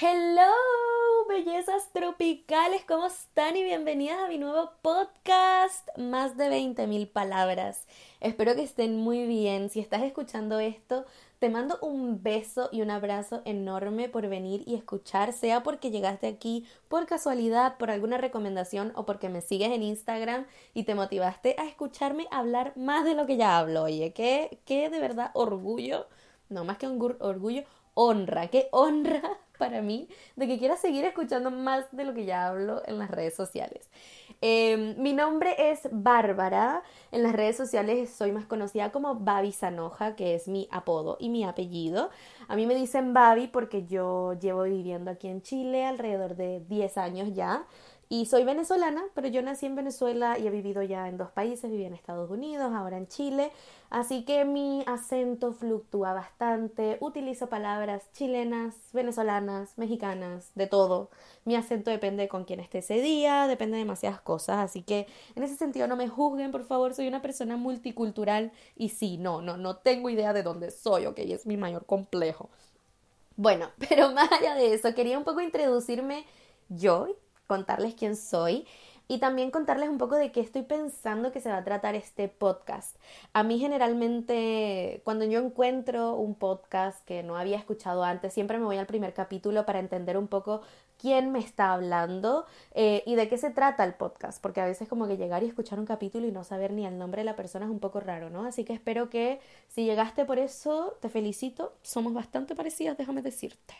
Hello, bellezas tropicales, ¿cómo están? Y bienvenidas a mi nuevo podcast, Más de 20 mil palabras. Espero que estén muy bien. Si estás escuchando esto, te mando un beso y un abrazo enorme por venir y escuchar, sea porque llegaste aquí por casualidad, por alguna recomendación o porque me sigues en Instagram y te motivaste a escucharme hablar más de lo que ya hablo. Oye, qué, qué de verdad orgullo, no más que un orgullo, honra, qué honra para mí de que quieras seguir escuchando más de lo que ya hablo en las redes sociales. Em, mi nombre es Bárbara. En las redes sociales soy más conocida como Babi Sanoja, que es mi apodo y mi apellido. A mí me dicen Babi porque yo llevo viviendo aquí en Chile alrededor de 10 años ya. Y soy venezolana, pero yo nací en Venezuela y he vivido ya en dos países, viví en Estados Unidos, ahora en Chile, así que mi acento fluctúa bastante, utilizo palabras chilenas, venezolanas, mexicanas, de todo. Mi acento depende con quién esté ese día, depende de demasiadas cosas, así que en ese sentido no me juzguen, por favor, soy una persona multicultural y sí, no, no, no tengo idea de dónde soy, ok, es mi mayor complejo. Bueno, pero más allá de eso, quería un poco introducirme yo contarles quién soy y también contarles un poco de qué estoy pensando que se va a tratar este podcast. A mí generalmente cuando yo encuentro un podcast que no había escuchado antes, siempre me voy al primer capítulo para entender un poco quién me está hablando eh, y de qué se trata el podcast, porque a veces como que llegar y escuchar un capítulo y no saber ni el nombre de la persona es un poco raro, ¿no? Así que espero que si llegaste por eso, te felicito, somos bastante parecidas, déjame decirte.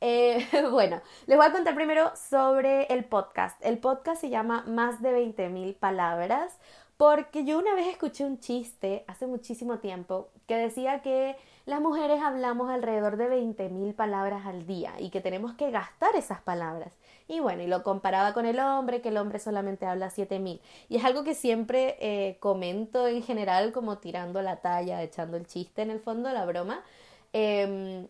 Eh, bueno, les voy a contar primero sobre el podcast. El podcast se llama Más de 20 mil palabras porque yo una vez escuché un chiste hace muchísimo tiempo que decía que las mujeres hablamos alrededor de 20 mil palabras al día y que tenemos que gastar esas palabras. Y bueno, y lo comparaba con el hombre, que el hombre solamente habla 7 mil. Y es algo que siempre eh, comento en general como tirando la talla, echando el chiste en el fondo, la broma. Em,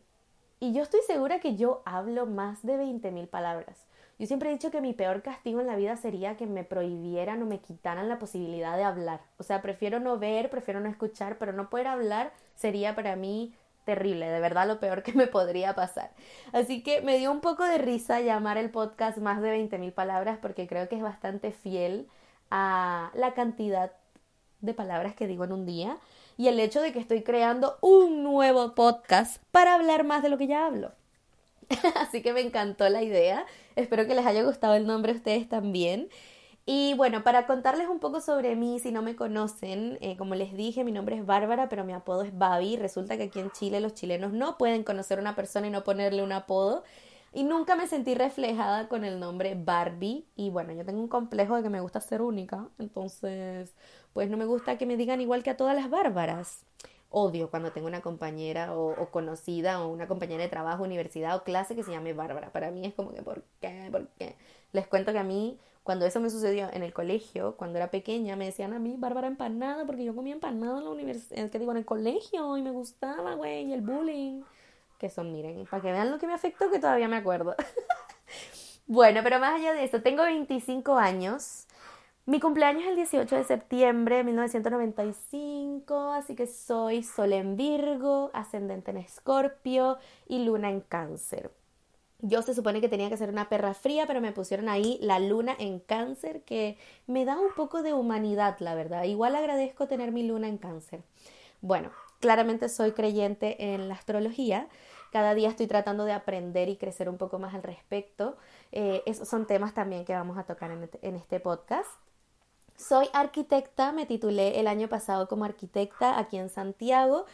y yo estoy segura que yo hablo más de 20.000 palabras. Yo siempre he dicho que mi peor castigo en la vida sería que me prohibieran o me quitaran la posibilidad de hablar. O sea, prefiero no ver, prefiero no escuchar, pero no poder hablar sería para mí terrible, de verdad lo peor que me podría pasar. Así que me dio un poco de risa llamar el podcast más de 20.000 palabras porque creo que es bastante fiel a la cantidad de palabras que digo en un día y el hecho de que estoy creando un nuevo podcast para hablar más de lo que ya hablo. Así que me encantó la idea. Espero que les haya gustado el nombre a ustedes también. Y bueno, para contarles un poco sobre mí, si no me conocen, eh, como les dije, mi nombre es Bárbara, pero mi apodo es Babi. Resulta que aquí en Chile los chilenos no pueden conocer a una persona y no ponerle un apodo. Y nunca me sentí reflejada con el nombre Barbie. Y bueno, yo tengo un complejo de que me gusta ser única. Entonces, pues no me gusta que me digan igual que a todas las bárbaras. Odio cuando tengo una compañera o, conocida o una compañera de trabajo, universidad o clase que se llame Bárbara. Para mí es como que, ¿por qué? ¿Por qué? Les cuento que a mí, cuando eso me sucedió en el colegio, cuando era pequeña, me decían a mí Bárbara empanada porque yo comía empanada en la universidad, que digo, en el colegio y me gustaba, güey, y el bullying. Que son, miren, para que vean lo que me afectó, que todavía me acuerdo. bueno, pero más allá de eso, tengo 25 años. Mi cumpleaños es el 18 de septiembre de 1995, así que soy Sol en Virgo, ascendente en Escorpio y Luna en Cáncer. Yo se supone que tenía que ser una perra fría, pero me pusieron ahí la luna en cáncer, que me da un poco de humanidad, la verdad. Igual agradezco tener mi luna en cáncer. Bueno, claramente soy creyente en la astrología. Cada día estoy tratando de aprender y crecer un poco más al respecto. Eh, esos son temas también que vamos a tocar en este, este podcast. Soy arquitecta, me titulé el año pasado como arquitecta aquí en Santiago.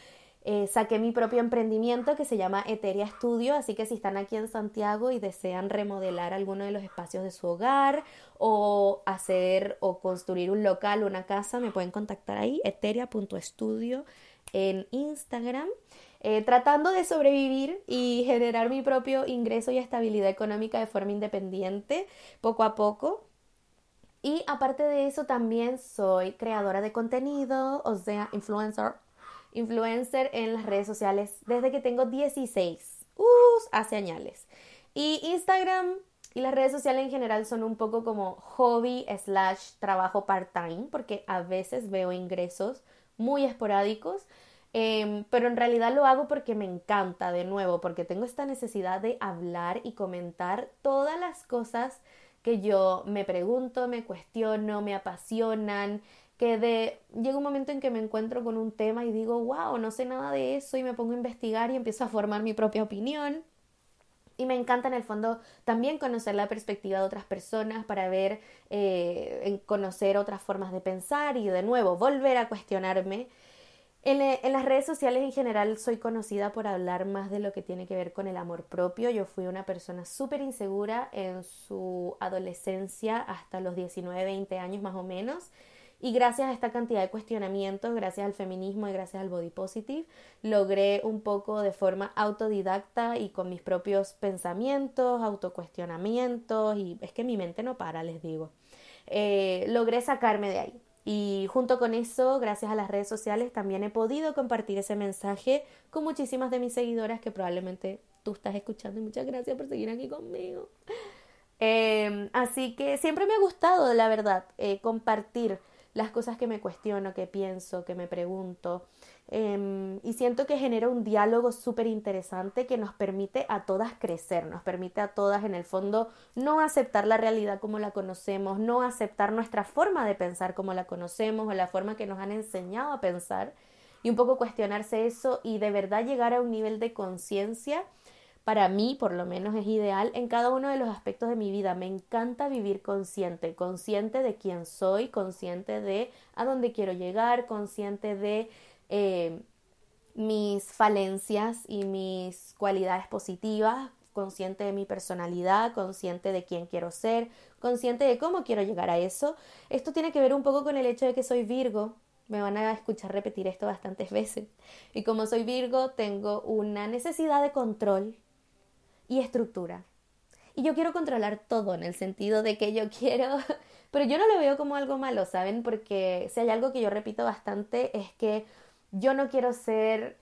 Eh, saqué mi propio emprendimiento que se llama Eteria Studio, así que si están aquí en Santiago y desean remodelar alguno de los espacios de su hogar o hacer o construir un local, una casa, me pueden contactar ahí, eteria.studio en Instagram. Eh, tratando de sobrevivir y generar mi propio ingreso y estabilidad económica de forma independiente poco a poco. Y aparte de eso, también soy creadora de contenido, o sea, influencer. Influencer en las redes sociales desde que tengo 16. Uh, hace años. Y Instagram y las redes sociales en general son un poco como hobby slash trabajo part-time, porque a veces veo ingresos muy esporádicos. Em, pero en realidad lo hago porque me encanta, de nuevo, porque tengo esta necesidad de hablar y comentar todas las cosas que yo me pregunto, me cuestiono, me apasionan, que de llega un momento en que me encuentro con un tema y digo, wow, no sé nada de eso y me pongo a investigar y empiezo a formar mi propia opinión. Y me encanta en el fondo también conocer la perspectiva de otras personas para ver, eh, conocer otras formas de pensar y de nuevo volver a cuestionarme. En, en, las redes sociales en general soy conocida por hablar más de lo que tiene que ver con el amor propio. Yo fui una persona súper insegura en su adolescencia hasta los 19, 20 años más o menos. Y gracias a esta cantidad de cuestionamientos, gracias al feminismo y gracias al body positive, logré un poco de forma autodidacta y con mis propios pensamientos, autocuestionamientos, y es que mi mente no para, les digo. Eh, logré sacarme de ahí. Y junto con eso, gracias a las redes sociales, también he podido compartir ese mensaje con muchísimas de mis seguidoras que probablemente tú estás escuchando y muchas gracias por seguir aquí conmigo. Eh, así que siempre me ha gustado, la verdad, eh, compartir las cosas que me cuestiono, que pienso, que me pregunto. Em, y siento que genera un diálogo súper interesante que nos permite a todas crecer, nos permite a todas en el fondo no aceptar la realidad como la conocemos, no aceptar nuestra forma de pensar como la conocemos o la forma que nos han enseñado a pensar y un poco cuestionarse eso y de verdad llegar a un nivel de conciencia para mí por lo menos es ideal en cada uno de los aspectos de mi vida. Me encanta vivir consciente, consciente de quién soy, consciente de a dónde quiero llegar, consciente de eh, mis falencias y mis cualidades positivas, consciente de mi personalidad, consciente de quién quiero ser, consciente de cómo quiero llegar a eso. Esto tiene que ver un poco con el hecho de que soy Virgo. Me van a escuchar repetir esto bastantes veces. Y como soy Virgo, tengo una necesidad de control y estructura. Y yo quiero controlar todo en el sentido de que yo quiero, pero yo no lo veo como algo malo, ¿saben? Porque si hay algo que yo repito bastante es que yo no quiero ser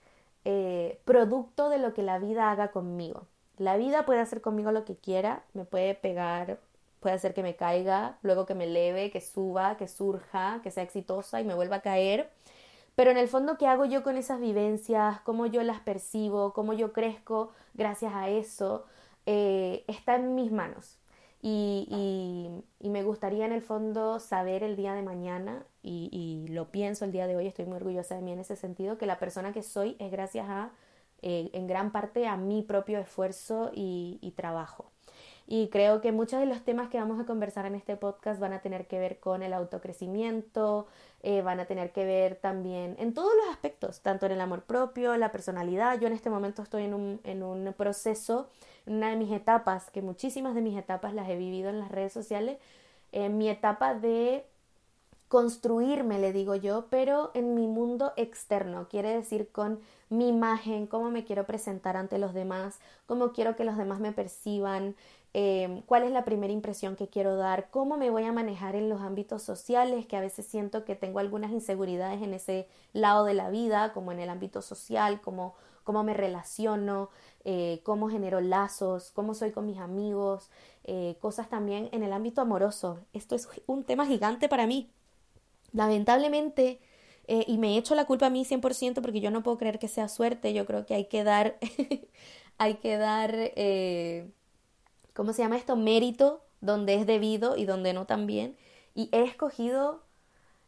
eh, producto de lo que la vida haga conmigo. La vida puede hacer conmigo lo que quiera, me puede pegar, puede hacer que me caiga, luego que me eleve, que suba, que surja, que sea exitosa y me vuelva a caer. Pero en el fondo, ¿qué hago yo con esas vivencias? ¿Cómo yo las percibo? ¿Cómo yo crezco gracias a eso? Eh, está en mis manos. Y, y, me gustaría en el fondo saber el día de mañana, y, y, lo pienso el día de hoy, estoy muy orgullosa de mí en ese sentido, que la persona que soy es gracias a, eh, en gran parte, a mi propio esfuerzo y trabajo. Y creo que muchos de los temas que vamos a conversar en este podcast van a tener que ver con el autocrecimiento, eh, van a tener que ver también en todos los aspectos, tanto en el amor propio, la personalidad. Yo en este momento estoy en un, en un proceso, en una de mis etapas, que muchísimas de mis etapas las he vivido en las redes sociales, en mi etapa de construirme, le digo yo, pero en mi mundo externo, quiere decir con mi imagen, cómo me quiero presentar ante los demás, cómo quiero que los demás me perciban, Em, cuál es la primera impresión que quiero dar, cómo me voy a manejar en los ámbitos sociales, que a veces siento que tengo algunas inseguridades en ese lado de la vida, como en el ámbito social, cómo, cómo me relaciono, eh, cómo genero lazos, cómo soy con mis amigos, eh, cosas también en el ámbito amoroso. Esto es un tema gigante para mí. Lamentablemente, eh, y me echo la culpa a mí 100% porque yo no puedo creer que sea suerte, yo creo que hay que dar, hay que dar ¿cómo se llama esto? Mérito donde es debido y donde no también. Y he escogido,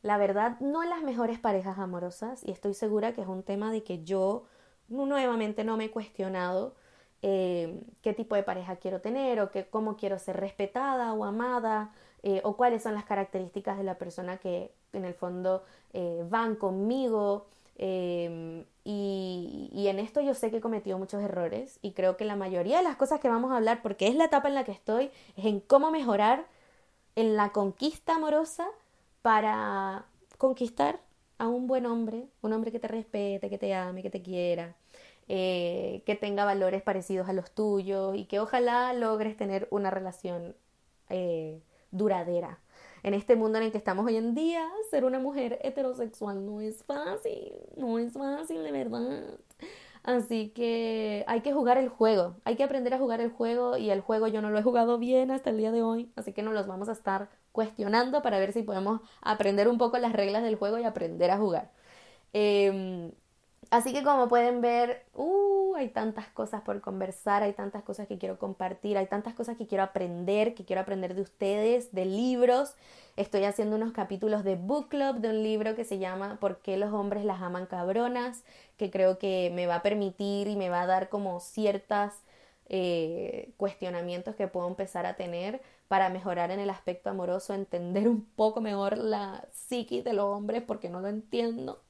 la verdad, no las mejores parejas amorosas y estoy segura que es un tema de que yo nuevamente no me he cuestionado eh, qué tipo de pareja quiero tener o cómo quiero ser respetada o amada eh, o cuáles son las características de la persona que en el fondo eh, van conmigo. Y, y, en esto yo sé que he cometido muchos errores y creo que la mayoría de las cosas que vamos a hablar, porque es la etapa en la que estoy, es en cómo mejorar en la conquista amorosa para conquistar a un buen hombre, un hombre que te respete, que te ame, que te quiera, eh, que tenga valores parecidos a los tuyos y que ojalá logres tener una relación eh, duradera en este mundo en el que estamos hoy en día, ser una mujer heterosexual no es fácil, no es fácil de verdad. Así que hay que jugar el juego, hay que aprender a jugar el juego y el juego yo no lo he jugado bien hasta el día de hoy, así que nos los vamos a estar cuestionando para ver si podemos aprender un poco las reglas del juego y aprender a jugar. Em, Así que como pueden ver, uh, hay tantas cosas por conversar, hay tantas cosas que quiero compartir, hay tantas cosas que quiero aprender, que quiero aprender de ustedes, de libros. Estoy haciendo unos capítulos de book club de un libro que se llama ¿Por qué los hombres las aman cabronas? que creo que me va a permitir y me va a dar como ciertas eh, cuestionamientos que puedo empezar a tener para mejorar en el aspecto amoroso, entender un poco mejor la psiquis de los hombres porque no lo entiendo.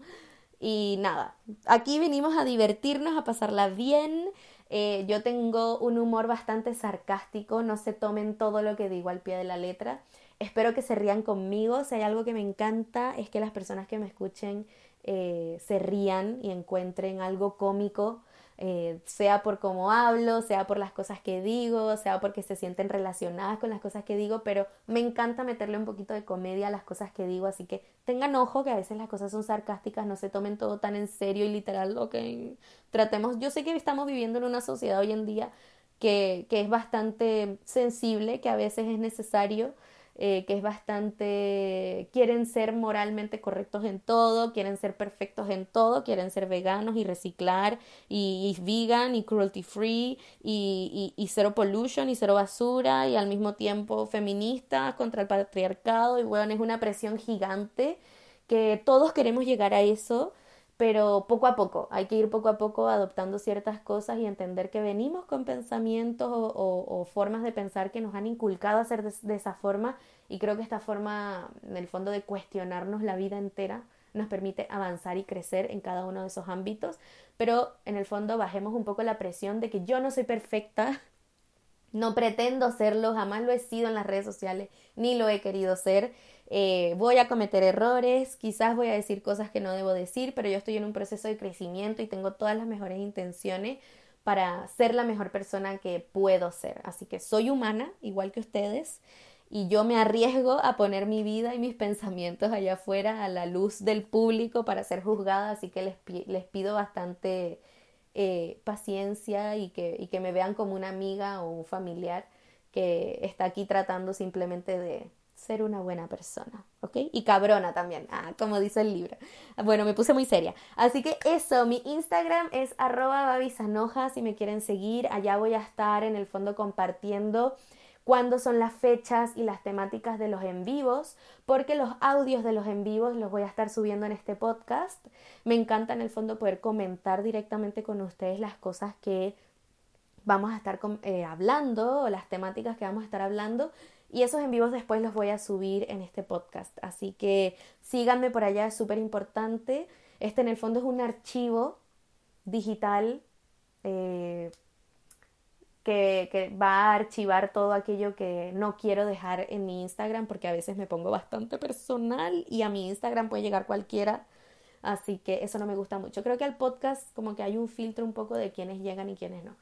Y nada, aquí venimos a divertirnos, a pasarla bien. Eh, yo tengo un humor bastante sarcástico, no se tomen todo lo que digo al pie de la letra. Espero que se rían conmigo. Si hay algo que me encanta es que las personas que me escuchen eh, se rían y encuentren algo cómico eh, sea por cómo hablo, sea por las cosas que digo, sea porque se sienten relacionadas con las cosas que digo, pero me encanta meterle un poquito de comedia a las cosas que digo, así que tengan ojo que a veces las cosas son sarcásticas, no se tomen todo tan en serio y literal, ok, tratemos, yo sé que estamos viviendo en una sociedad hoy en día que, que es bastante sensible, que a veces es necesario eh, que es bastante, quieren ser moralmente correctos en todo, quieren ser perfectos en todo, quieren ser veganos y reciclar y, vegan y cruelty free y, y, y, cero pollution y cero basura y al mismo tiempo feministas contra el patriarcado y bueno, es una presión gigante que todos queremos llegar a eso pero poco a poco, hay que ir poco a poco adoptando ciertas cosas y entender que venimos con pensamientos o, formas de pensar que nos han inculcado hacer de, esa forma y creo que esta forma, en el fondo, de cuestionarnos la vida entera nos permite avanzar y crecer en cada uno de esos ámbitos, pero en el fondo bajemos un poco la presión de que yo no soy perfecta, no pretendo serlo, jamás lo he sido en las redes sociales, ni lo he querido ser eh, voy a cometer errores, quizás voy a decir cosas que no debo decir, pero yo estoy en un proceso de crecimiento y tengo todas las mejores intenciones para ser la mejor persona que puedo ser. Así que soy humana, igual que ustedes, y yo me arriesgo a poner mi vida y mis pensamientos allá afuera a la luz del público para ser juzgada, así que les, pido bastante eh, paciencia y que me vean como una amiga o un familiar que está aquí tratando simplemente de, ser una buena persona, ¿ok? Y cabrona también, ah, como dice el libro. Bueno, me puse muy seria. Así que eso, mi Instagram es arroba babisanoja, si me quieren seguir, allá voy a estar en el fondo compartiendo cuándo son las fechas y las temáticas de los en vivos, porque los audios de los en vivos los voy a estar subiendo en este podcast. Me encanta en el fondo poder comentar directamente con ustedes las cosas que vamos a estar eh, hablando o las temáticas que vamos a estar hablando y esos en vivos después los voy a subir en este podcast. Así que síganme por allá, es súper importante. Este en el fondo es un archivo digital eh, que, que, va a archivar todo aquello que no quiero dejar en mi Instagram porque a veces me pongo bastante personal y a mi Instagram puede llegar cualquiera. Así que eso no me gusta mucho. Creo que al podcast como que hay un filtro un poco de quiénes llegan y quiénes no.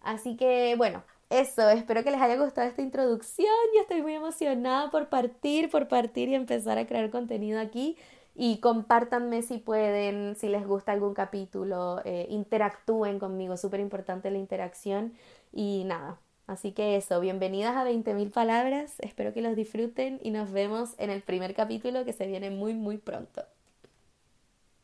Así que bueno, eso, espero que les haya gustado esta introducción. Yo estoy muy emocionada por partir, por partir y empezar a crear contenido aquí. Y compártanme si pueden, si les gusta algún capítulo, eh, interactúen conmigo, súper importante la interacción. Y nada, así que eso, bienvenidas a 20.000 palabras, espero que los disfruten y nos vemos en el primer capítulo que se viene muy, muy pronto.